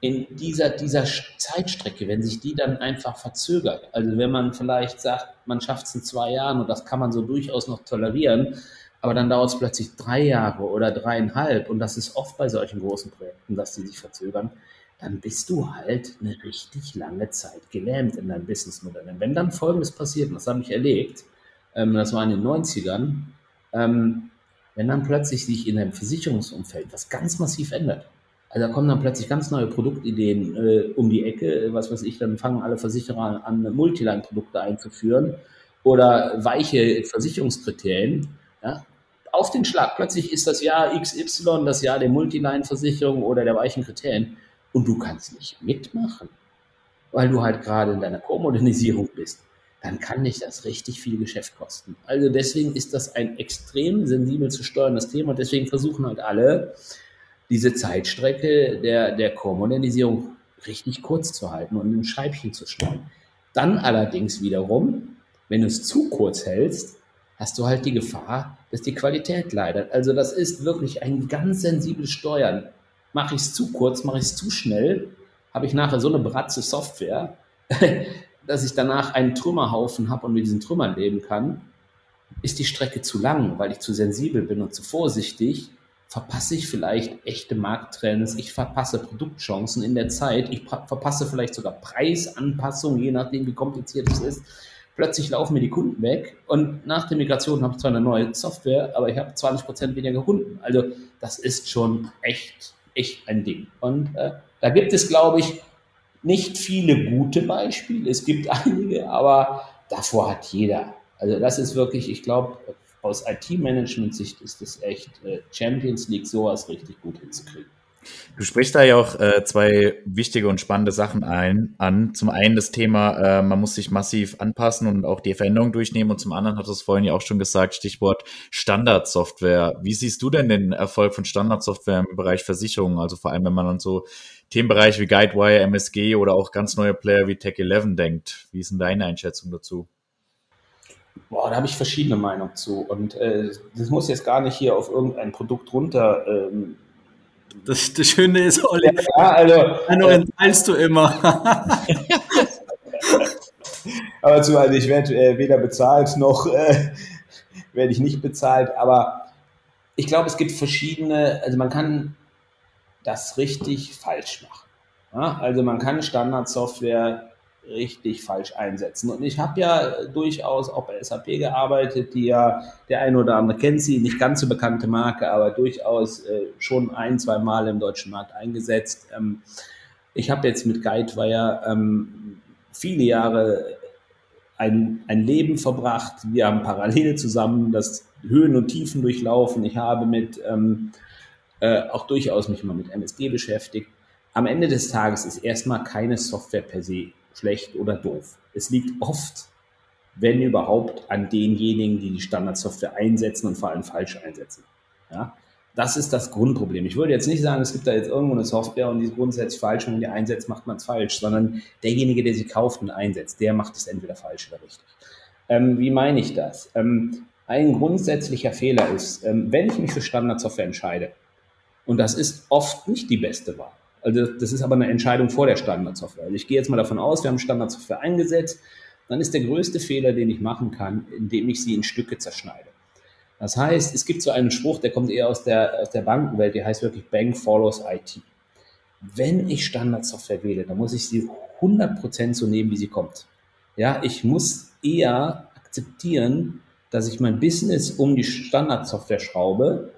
Speaker 2: in dieser, dieser Zeitstrecke, wenn sich die dann einfach verzögert, also wenn man vielleicht sagt, man schafft es in zwei Jahren und das kann man so durchaus noch tolerieren, aber dann dauert es plötzlich drei Jahre oder dreieinhalb und das ist oft bei solchen großen Projekten, dass die sich verzögern, dann bist du halt eine richtig lange Zeit gelähmt in deinem Businessmodell. Und wenn dann Folgendes passiert, und das habe ich erlebt, ähm, das war in den 90ern, ähm, wenn dann plötzlich sich in einem Versicherungsumfeld was ganz massiv ändert, also da kommen dann plötzlich ganz neue Produktideen äh, um die Ecke. Was weiß ich, dann fangen alle Versicherer an, Multiline-Produkte einzuführen oder weiche Versicherungskriterien. Ja? Auf den Schlag. Plötzlich ist das Jahr XY das Jahr der Multiline-Versicherung oder der weichen Kriterien. Und du kannst nicht mitmachen, weil du halt gerade in deiner Co-Modernisierung bist. Dann kann dich das richtig viel Geschäft kosten. Also deswegen ist das ein extrem sensibel zu steuerndes Thema. Und deswegen versuchen halt alle, diese Zeitstrecke der, der Core-Modernisierung richtig kurz zu halten und ein Scheibchen zu schneiden. Dann allerdings wiederum, wenn du es zu kurz hältst, hast du halt die Gefahr, dass die Qualität leidet. Also das ist wirklich ein ganz sensibles Steuern. Mache ich es zu kurz, mache ich es zu schnell, habe ich nachher so eine bratze Software, dass ich danach einen Trümmerhaufen habe und mit diesen Trümmern leben kann. Ist die Strecke zu lang, weil ich zu sensibel bin und zu vorsichtig, verpasse ich vielleicht echte Markttrends, ich verpasse Produktchancen in der Zeit, ich verpasse vielleicht sogar Preisanpassungen, je nachdem, wie kompliziert es ist. Plötzlich laufen mir die Kunden weg und nach der Migration habe ich zwar eine neue Software, aber ich habe 20% weniger Kunden. Also das ist schon echt, echt ein Ding. Und äh, da gibt es, glaube ich, nicht viele gute Beispiele. Es gibt einige, aber davor hat jeder. Also das ist wirklich, ich glaube, aus IT-Management-Sicht ist es echt äh, Champions League, sowas richtig gut hinzukriegen.
Speaker 1: Du sprichst da ja auch äh, zwei wichtige und spannende Sachen ein, an. Zum einen das Thema, äh, man muss sich massiv anpassen und auch die Veränderungen durchnehmen. Und zum anderen hat es vorhin ja auch schon gesagt, Stichwort Standardsoftware. Wie siehst du denn den Erfolg von Standardsoftware im Bereich Versicherungen? Also vor allem, wenn man an so Themenbereiche wie Guidewire, MSG oder auch ganz neue Player wie Tech11 denkt. Wie ist denn deine Einschätzung dazu?
Speaker 2: Boah, da habe ich verschiedene Meinungen zu. Und äh, das muss jetzt gar nicht hier auf irgendein Produkt runter ähm,
Speaker 3: das, das Schöne ist, Olli,
Speaker 2: ja, also,
Speaker 3: Hanno äh, entteilst du immer.
Speaker 2: aber zu, also ich werde äh, weder bezahlt noch äh, werde ich nicht bezahlt. Aber ich glaube, es gibt verschiedene, also man kann das richtig falsch machen. Ja? Also man kann Standardsoftware richtig falsch einsetzen. Und ich habe ja durchaus auch bei SAP gearbeitet, die ja, der eine oder andere kennt sie, nicht ganz so bekannte Marke, aber durchaus äh, schon ein, zwei Mal im deutschen Markt eingesetzt. Ähm, ich habe jetzt mit Guidewire ähm, viele Jahre ein, ein Leben verbracht. Wir haben parallel zusammen das Höhen und Tiefen durchlaufen. Ich habe mit ähm, äh, auch durchaus mich mal mit MSG beschäftigt. Am Ende des Tages ist erstmal keine Software per se schlecht oder doof. Es liegt oft, wenn überhaupt, an denjenigen, die die Standardsoftware einsetzen und vor allem falsch einsetzen. Ja? Das ist das Grundproblem. Ich würde jetzt nicht sagen, es gibt da jetzt irgendwo eine Software und die ist grundsätzlich falsch und wenn die einsetzt, macht man es falsch, sondern derjenige, der sie kauft und einsetzt, der macht es entweder falsch oder richtig. Ähm, wie meine ich das? Ähm, ein grundsätzlicher Fehler ist, ähm, wenn ich mich für Standardsoftware entscheide, und das ist oft nicht die beste Wahl, also das ist aber eine Entscheidung vor der Standardsoftware. Also ich gehe jetzt mal davon aus, wir haben Standardsoftware eingesetzt, dann ist der größte Fehler, den ich machen kann, indem ich sie in Stücke zerschneide. Das heißt, es gibt so einen Spruch, der kommt eher aus der, aus der Bankenwelt, der heißt wirklich Bank follows IT. Wenn ich Standardsoftware wähle, dann muss ich sie 100% so nehmen, wie sie kommt. Ja, ich muss eher akzeptieren, dass ich mein Business um die Standardsoftware schraube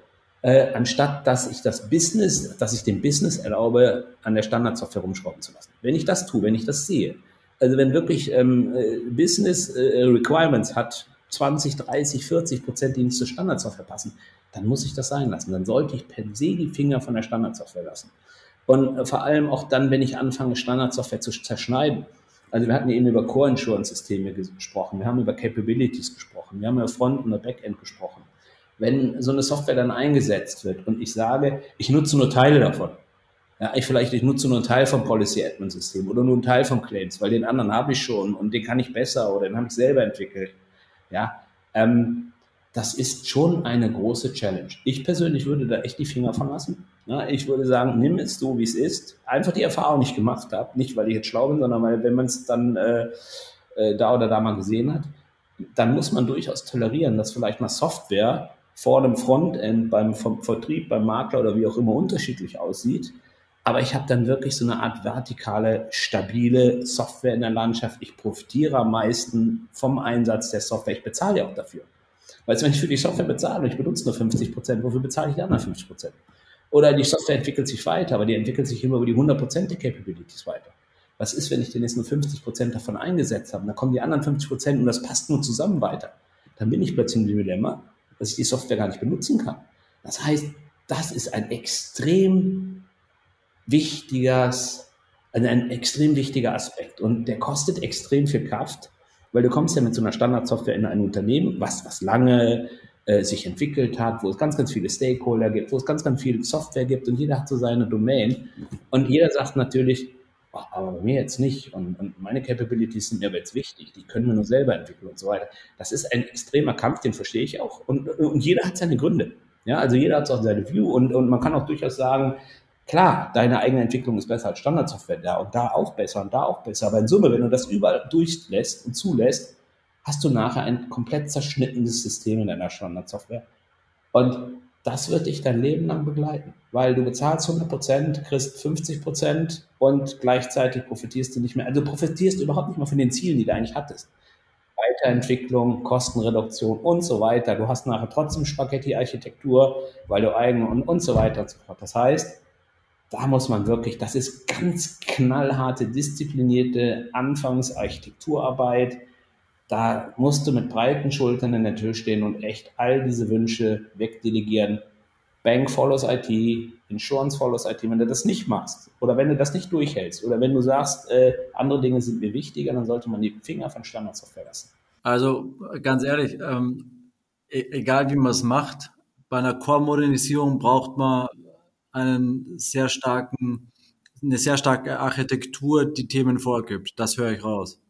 Speaker 2: äh, anstatt dass ich das Business, dass ich dem Business erlaube, an der Standardsoftware rumschrauben zu lassen. Wenn ich das tue, wenn ich das sehe, also wenn wirklich ähm, äh, Business äh, Requirements hat 20, 30, 40 Prozent, die nicht zur Standardsoftware passen, dann muss ich das sein lassen. Dann sollte ich per se die Finger von der Standardsoftware lassen. Und äh, vor allem auch dann, wenn ich anfange, Standardsoftware zu zerschneiden. Also wir hatten eben über Core-Insurance-Systeme gesprochen, wir haben über Capabilities gesprochen, wir haben über Front- und Backend gesprochen wenn so eine Software dann eingesetzt wird und ich sage, ich nutze nur Teile davon. Ja, ich vielleicht, ich nutze nur einen Teil vom Policy Admin System oder nur einen Teil vom Claims, weil den anderen habe ich schon und den kann ich besser oder den habe ich selber entwickelt. Ja, ähm, das ist schon eine große Challenge. Ich persönlich würde da echt die Finger von lassen. Ja, ich würde sagen, nimm es so, wie es ist. Einfach die Erfahrung nicht gemacht habe. Nicht, weil ich jetzt schlau bin, sondern weil, wenn man es dann äh, äh, da oder da mal gesehen hat, dann muss man durchaus tolerieren, dass vielleicht mal Software vor dem Frontend, beim Vertrieb, beim Makler oder wie auch immer unterschiedlich aussieht. Aber ich habe dann wirklich so eine Art vertikale, stabile Software in der Landschaft. Ich profitiere am meisten vom Einsatz der Software. Ich bezahle ja auch dafür. Weil wenn ich für die Software bezahle und ich benutze nur 50 Prozent, wofür bezahle ich die anderen 50 Prozent? Oder die Software entwickelt sich weiter, aber die entwickelt sich immer über die 100 Prozent der Capabilities weiter. Was ist, wenn ich denn jetzt nur 50 Prozent davon eingesetzt habe? Dann kommen die anderen 50 Prozent und das passt nur zusammen weiter. Dann bin ich plötzlich im Dilemma dass ich die Software gar nicht benutzen kann. Das heißt, das ist ein extrem wichtiges, ein extrem wichtiger Aspekt und der kostet extrem viel Kraft, weil du kommst ja mit so einer Standardsoftware in ein Unternehmen, was, was lange äh, sich entwickelt hat, wo es ganz, ganz viele Stakeholder gibt, wo es ganz, ganz viel Software gibt und jeder hat so seine Domain und jeder sagt natürlich, aber bei mir jetzt nicht. Und, und, meine Capabilities sind mir aber jetzt wichtig. Die können wir nur selber entwickeln und so weiter. Das ist ein extremer Kampf, den verstehe ich auch. Und, und jeder hat seine Gründe. Ja, also jeder hat auch seine View und, und man kann auch durchaus sagen, klar, deine eigene Entwicklung ist besser als Standardsoftware da und da auch besser und da auch besser. Aber in Summe, wenn du das überall durchlässt und zulässt, hast du nachher ein komplett zerschnittenes System in deiner Standardsoftware. Und das wird dich dein Leben lang begleiten, weil du bezahlst 100 Prozent, kriegst 50 Prozent und gleichzeitig profitierst du nicht mehr. Also du profitierst überhaupt nicht mal von den Zielen, die du eigentlich hattest. Weiterentwicklung, Kostenreduktion und so weiter. Du hast nachher trotzdem Spaghetti-Architektur, weil du eigen und, und so weiter und so fort. Das heißt, da muss man wirklich, das ist ganz knallharte, disziplinierte Anfangsarchitekturarbeit da musst du mit breiten Schultern in der Tür stehen und echt all diese Wünsche wegdelegieren. Bank follows IT, Insurance follows IT. Wenn du das nicht machst oder wenn du das nicht durchhältst oder wenn du sagst, äh, andere Dinge sind mir wichtiger, dann sollte man die Finger von Standardsoftware lassen.
Speaker 3: Also ganz ehrlich, ähm, e egal wie man es macht, bei einer Core-Modernisierung braucht man einen sehr starken, eine sehr starke Architektur, die Themen vorgibt. Das höre ich raus.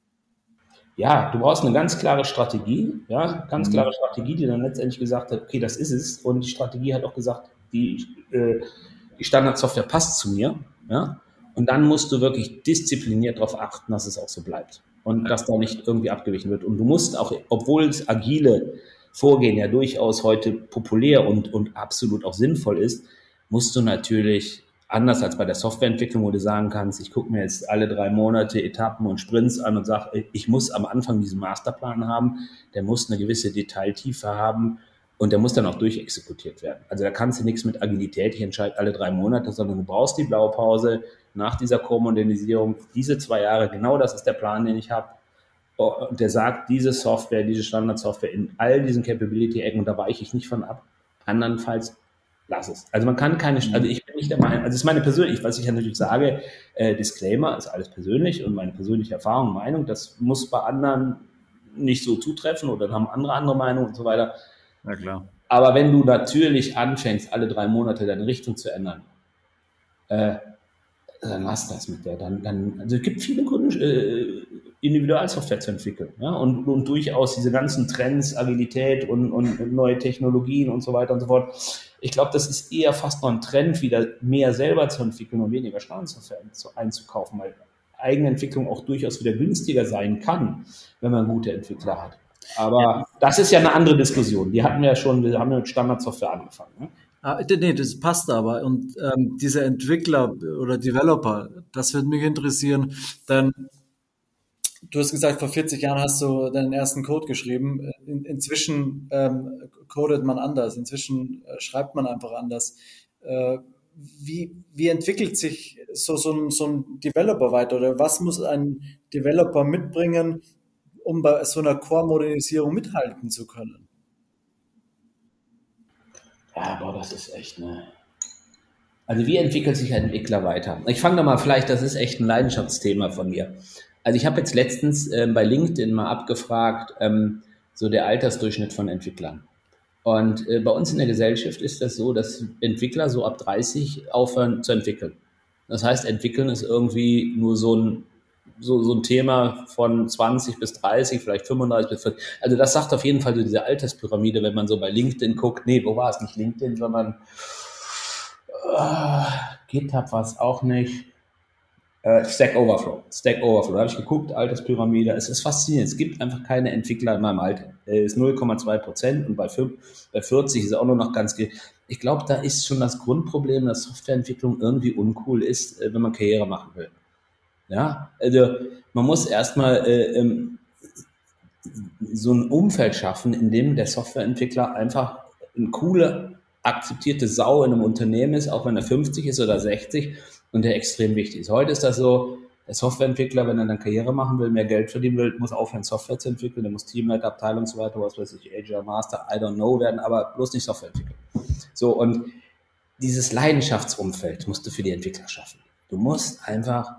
Speaker 2: Ja, du brauchst eine ganz klare Strategie, ja, ganz mhm. klare Strategie, die dann letztendlich gesagt hat, okay, das ist es. Und die Strategie hat auch gesagt, die, äh, die Standardsoftware passt zu mir, ja. Und dann musst du wirklich diszipliniert darauf achten, dass es auch so bleibt und dass da nicht irgendwie abgewichen wird. Und du musst auch, obwohl es agile Vorgehen ja durchaus heute populär und, und absolut auch sinnvoll ist, musst du natürlich anders als bei der Softwareentwicklung, wo du sagen kannst, ich gucke mir jetzt alle drei Monate Etappen und Sprints an und sage, ich muss am Anfang diesen Masterplan haben, der muss eine gewisse Detailtiefe haben und der muss dann auch durchexekutiert werden. Also da kannst du nichts mit Agilität, ich entscheide alle drei Monate, sondern du brauchst die Blaupause nach dieser Co-Modernisierung, diese zwei Jahre, genau das ist der Plan, den ich habe. Und der sagt, diese Software, diese Standardsoftware in all diesen Capability-Ecken, da weiche ich nicht von ab. Andernfalls lass es. Also man kann keine, also ich bin nicht der Meinung, also es ist meine persönliche, was ich ja natürlich sage, äh, Disclaimer ist alles persönlich und meine persönliche Erfahrung, Meinung, das muss bei anderen nicht so zutreffen oder dann haben andere andere Meinungen und so weiter.
Speaker 3: Ja, klar.
Speaker 2: Aber wenn du natürlich anfängst, alle drei Monate deine Richtung zu ändern, äh, dann lass das mit der. Dann, dann, also es gibt viele Gründe, äh, Individualsoftware zu entwickeln. Ja? Und, und durchaus diese ganzen Trends, Agilität und, und neue Technologien und so weiter und so fort. Ich glaube, das ist eher fast noch ein Trend, wieder mehr selber zu entwickeln und weniger Standardsoftware einzukaufen, weil Eigenentwicklung auch durchaus wieder günstiger sein kann, wenn man gute Entwickler hat. Aber ja. das ist ja eine andere Diskussion. Die hatten wir ja schon, wir haben ja mit Standardsoftware angefangen. Ne?
Speaker 3: Ah, nee, das passt aber. Und ähm, diese Entwickler oder Developer, das würde mich interessieren, denn du hast gesagt, vor 40 Jahren hast du deinen ersten Code geschrieben. In, inzwischen ähm, codet man anders, inzwischen äh, schreibt man einfach anders. Äh, wie, wie entwickelt sich so, so, ein, so ein Developer weiter oder was muss ein Developer mitbringen, um bei so einer Core-Modernisierung mithalten zu können?
Speaker 2: Ja, boah, das ist echt eine. Also wie entwickelt sich ein Entwickler weiter? Ich fange da mal vielleicht, das ist echt ein Leidenschaftsthema von mir. Also ich habe jetzt letztens äh, bei LinkedIn mal abgefragt, ähm, so der Altersdurchschnitt von Entwicklern. Und äh, bei uns in der Gesellschaft ist das so, dass Entwickler so ab 30 aufhören zu entwickeln. Das heißt, entwickeln ist irgendwie nur so ein, so, so ein Thema von 20 bis 30, vielleicht 35 bis 40. Also das sagt auf jeden Fall so diese Alterspyramide, wenn man so bei LinkedIn guckt. Nee, wo war es? Nicht LinkedIn, sondern äh, GitHub war es auch nicht. Äh, Stack Overflow. Stack Overflow. Da habe ich geguckt, Alterspyramide. Es ist faszinierend. Es gibt einfach keine Entwickler in meinem Alter. Es ist 0,2 Prozent und bei, 5, bei 40 ist auch nur noch ganz. Ich glaube, da ist schon das Grundproblem, dass Softwareentwicklung irgendwie uncool ist, äh, wenn man Karriere machen will. Ja, also man muss erstmal äh, ähm, so ein Umfeld schaffen, in dem der Softwareentwickler einfach eine coole, akzeptierte Sau in einem Unternehmen ist, auch wenn er 50 ist oder 60 und der extrem wichtig ist. Heute ist das so, der Softwareentwickler, wenn er dann Karriere machen will, mehr Geld verdienen will, muss aufhören, Software zu entwickeln, der muss Teamleiter, Abteilungsleiter, was weiß ich, Agile Master, I don't know werden, aber bloß nicht Software entwickeln. So, und dieses Leidenschaftsumfeld musst du für die Entwickler schaffen. Du musst einfach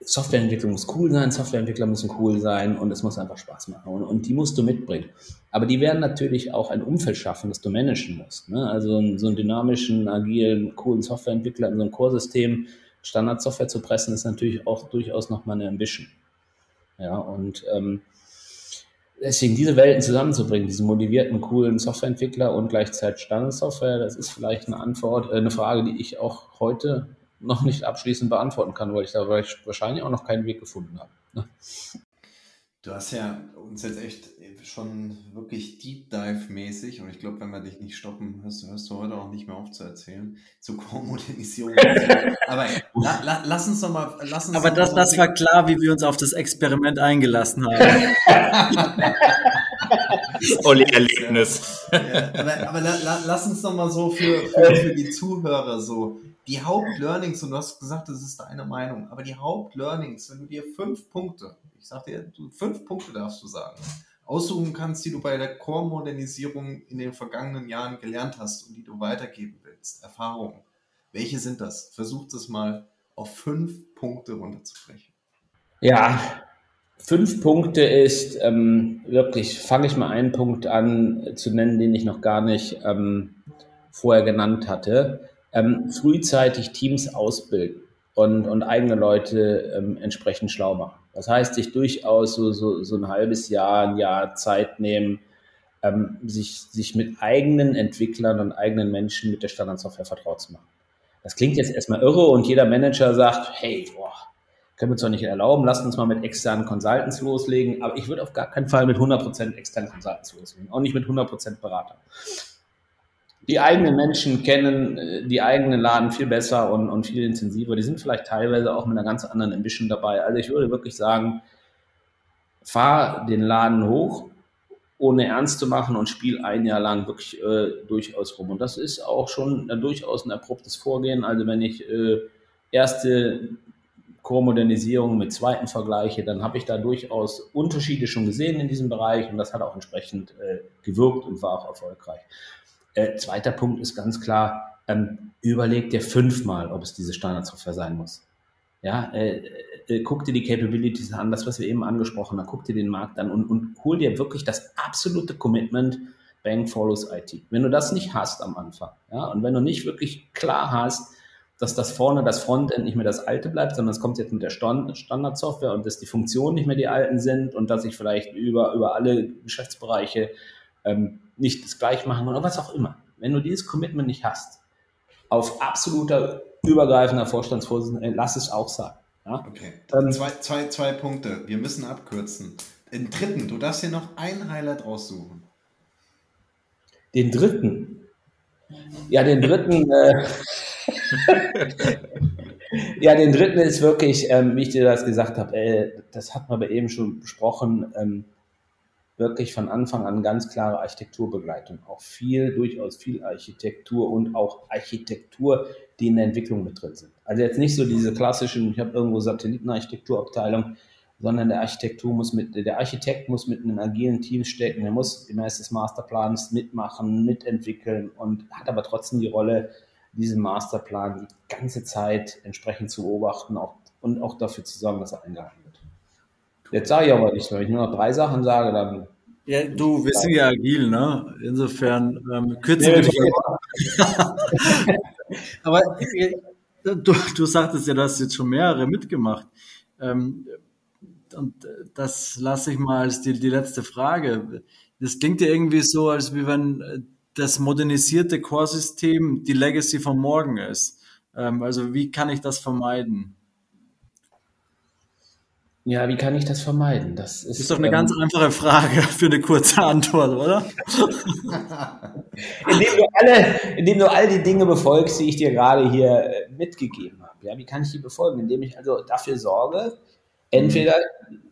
Speaker 2: Softwareentwicklung muss cool sein, Softwareentwickler müssen cool sein und es muss einfach Spaß machen. Und, und, die musst du mitbringen. Aber die werden natürlich auch ein Umfeld schaffen, das du managen musst. Ne? Also so einen dynamischen, agilen, coolen Softwareentwickler in so ein Core-System Standardsoftware zu pressen, ist natürlich auch durchaus nochmal eine Ambition. Ja, und ähm, deswegen diese Welten zusammenzubringen, diese motivierten, coolen Softwareentwickler und gleichzeitig Standardsoftware, das ist vielleicht eine Antwort, äh, eine Frage, die ich auch heute noch nicht abschließend beantworten kann, weil ich da wahrscheinlich auch noch keinen Weg gefunden habe. Ne?
Speaker 4: Du hast ja uns jetzt echt schon wirklich Deep Dive-mäßig und ich glaube, wenn wir dich nicht stoppen, hörst, hörst du heute auch nicht mehr auf zu erzählen, zur Core-Modernisierung. Aber la, la, lass uns doch mal. Lass uns
Speaker 3: aber das, mal das war klar, wie wir uns auf das Experiment eingelassen haben.
Speaker 1: Olli-Erlebnis.
Speaker 4: Ja, aber, aber la, lass uns doch mal so für, für, für die Zuhörer so die Hauptlearnings, und du hast gesagt, das ist deine Meinung, aber die Hauptlearnings, wenn du dir fünf Punkte, ich sag dir, du, fünf Punkte darfst du sagen, aussuchen kannst, die du bei der Core-Modernisierung in den vergangenen Jahren gelernt hast und die du weitergeben willst, Erfahrungen, welche sind das? Versuch das mal auf fünf Punkte runterzubrechen.
Speaker 2: Ja, fünf Punkte ist ähm, wirklich, fange ich mal einen Punkt an zu nennen, den ich noch gar nicht ähm, vorher genannt hatte. Ähm, frühzeitig Teams ausbilden und, und eigene Leute ähm, entsprechend schlau machen. Das heißt, sich durchaus so, so, so ein halbes Jahr, ein Jahr Zeit nehmen, ähm, sich, sich mit eigenen Entwicklern und eigenen Menschen mit der Standardsoftware vertraut zu machen. Das klingt jetzt erstmal irre und jeder Manager sagt, hey, boah, können wir uns doch nicht erlauben, lasst uns mal mit externen Consultants loslegen, aber ich würde auf gar keinen Fall mit 100% externen Consultants loslegen, auch nicht mit 100% Berater die eigenen Menschen kennen äh, die eigenen Laden viel besser und, und viel intensiver. Die sind vielleicht teilweise auch mit einer ganz anderen Ambition dabei. Also ich würde wirklich sagen, fahr den Laden hoch, ohne ernst zu machen und spiel ein Jahr lang wirklich äh, durchaus rum. Und das ist auch schon äh, durchaus ein abruptes Vorgehen. Also wenn ich äh, erste Core-Modernisierung mit zweiten vergleiche, dann habe ich da durchaus Unterschiede schon gesehen in diesem Bereich und das hat auch entsprechend äh, gewirkt und war auch erfolgreich. Äh, zweiter Punkt ist ganz klar, ähm, überleg dir fünfmal, ob es diese Standardsoftware sein muss. Ja, äh, äh, guck dir die Capabilities an, das, was wir eben angesprochen haben, guck dir den Markt an und, und hol dir wirklich das absolute Commitment, Bank follows IT. Wenn du das nicht hast am Anfang, ja, und wenn du nicht wirklich klar hast, dass das vorne, das Frontend nicht mehr das alte bleibt, sondern es kommt jetzt mit der Standardsoftware und dass die Funktionen nicht mehr die alten sind und dass ich vielleicht über, über alle Geschäftsbereiche ähm, nicht das gleich machen oder was auch immer. Wenn du dieses Commitment nicht hast, auf absoluter übergreifender Vorstandsvorsitzender, lass es auch sein.
Speaker 4: Ja? Okay. Dann, zwei, zwei, zwei Punkte. Wir müssen abkürzen. Den dritten, du darfst hier noch ein Highlight raussuchen.
Speaker 2: Den dritten? Ja, den dritten. Äh, ja, den dritten ist wirklich, ähm, wie ich dir das gesagt habe, äh, das hat man aber eben schon besprochen. Ähm, wirklich von Anfang an ganz klare Architekturbegleitung. Auch viel, durchaus viel Architektur und auch Architektur, die in der Entwicklung mit drin sind. Also jetzt nicht so diese klassischen, ich habe irgendwo Satellitenarchitekturabteilung, sondern der Architektur muss mit, der Architekt muss mit einem agilen Team stecken, der muss gemäß des Masterplans mitmachen, mitentwickeln und hat aber trotzdem die Rolle, diesen Masterplan die ganze Zeit entsprechend zu beobachten auch, und auch dafür zu sorgen, dass er eingehalten wird. Jetzt sage ich aber nichts mehr. Wenn ich nur noch drei Sachen sage, dann.
Speaker 3: Ja, du, wir sind ja agil, ne? Insofern ähm, kürzen wir dich Aber äh, du, du sagtest ja, du hast jetzt schon mehrere mitgemacht. Ähm, und das lasse ich mal als die, die letzte Frage. Das klingt ja irgendwie so, als wie wenn das modernisierte Core-System die Legacy von morgen ist. Ähm, also wie kann ich das vermeiden?
Speaker 2: Ja, wie kann ich das vermeiden? Das
Speaker 3: ist, ist doch eine ähm, ganz einfache Frage für eine kurze Antwort, oder?
Speaker 2: indem, du alle, indem du all die Dinge befolgst, die ich dir gerade hier äh, mitgegeben habe. Ja, wie kann ich die befolgen? Indem ich also dafür sorge, entweder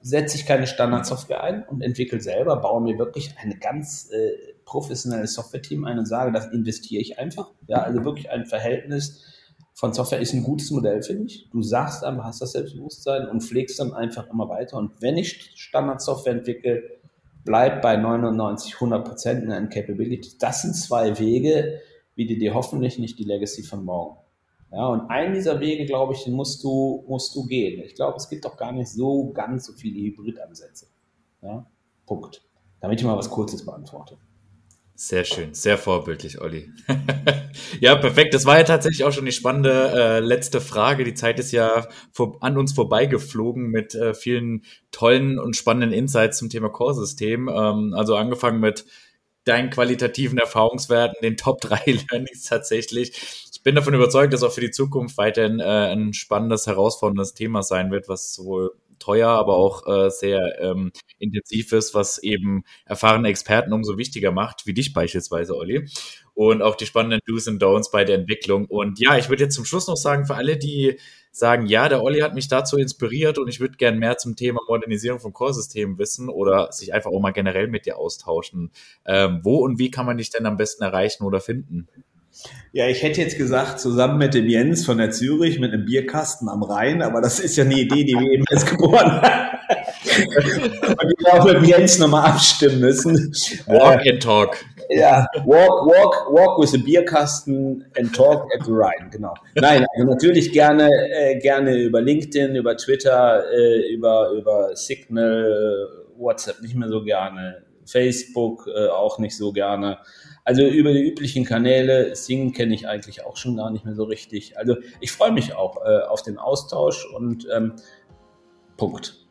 Speaker 2: setze ich keine Standardsoftware ein und entwickle selber, baue mir wirklich ein ganz äh, professionelles Software-Team ein und sage, das investiere ich einfach. Ja, also wirklich ein Verhältnis von Software ist ein gutes Modell, finde ich. Du sagst einfach, hast das Selbstbewusstsein und pflegst dann einfach immer weiter. Und wenn ich Standardsoftware entwickle, bleib bei 99, 100 Prozent in einer Capability. Das sind zwei Wege, wie du dir hoffentlich nicht die Legacy von morgen. Ja, und einen dieser Wege, glaube ich, den musst du, musst du gehen. Ich glaube, es gibt auch gar nicht so ganz so viele Hybridansätze. Ja, Punkt. Damit ich mal was Kurzes beantworte.
Speaker 1: Sehr schön, sehr vorbildlich, Olli. ja, perfekt. Das war ja tatsächlich auch schon die spannende äh, letzte Frage. Die Zeit ist ja vor, an uns vorbeigeflogen mit äh, vielen tollen und spannenden Insights zum Thema Core-System. Ähm, also angefangen mit deinen qualitativen Erfahrungswerten, den Top 3 Learnings tatsächlich. Ich bin davon überzeugt, dass auch für die Zukunft weiterhin äh, ein spannendes, herausforderndes Thema sein wird, was sowohl teuer, aber auch äh, sehr ähm, intensiv ist, was eben erfahrene Experten umso wichtiger macht, wie dich beispielsweise, Olli. Und auch die spannenden Do's und Don'ts bei der Entwicklung. Und ja, ich würde jetzt zum Schluss noch sagen, für alle, die sagen, ja, der Olli hat mich dazu inspiriert und ich würde gern mehr zum Thema Modernisierung von Core-Systemen wissen oder sich einfach auch mal generell mit dir austauschen. Ähm, wo und wie kann man dich denn am besten erreichen oder finden?
Speaker 2: Ja, ich hätte jetzt gesagt, zusammen mit dem Jens von der Zürich mit einem Bierkasten am Rhein, aber das ist ja eine Idee, die wir eben erst geboren haben. und die auch mit Jens nochmal abstimmen müssen.
Speaker 1: Walk and Talk.
Speaker 2: Ja, walk, walk, walk with a Bierkasten and talk at the Rhine, genau. Nein, also natürlich gerne, äh, gerne über LinkedIn, über Twitter, äh, über, über Signal, WhatsApp nicht mehr so gerne, Facebook äh, auch nicht so gerne. Also über die üblichen Kanäle, Sing kenne ich eigentlich auch schon gar nicht mehr so richtig. Also ich freue mich auch äh, auf den Austausch und ähm, Punkt.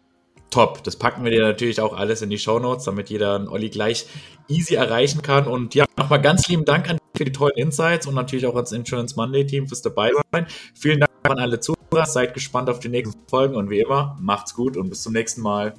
Speaker 1: Top. Das packen wir dir natürlich auch alles in die Show Notes, damit jeder einen Olli gleich easy erreichen kann. Und ja, nochmal ganz lieben Dank an für die tollen Insights und natürlich auch ans Insurance Monday Team fürs dabei sein. Vielen Dank an alle Zuhörer. Seid gespannt auf die nächsten Folgen und wie immer, macht's gut und bis zum nächsten Mal.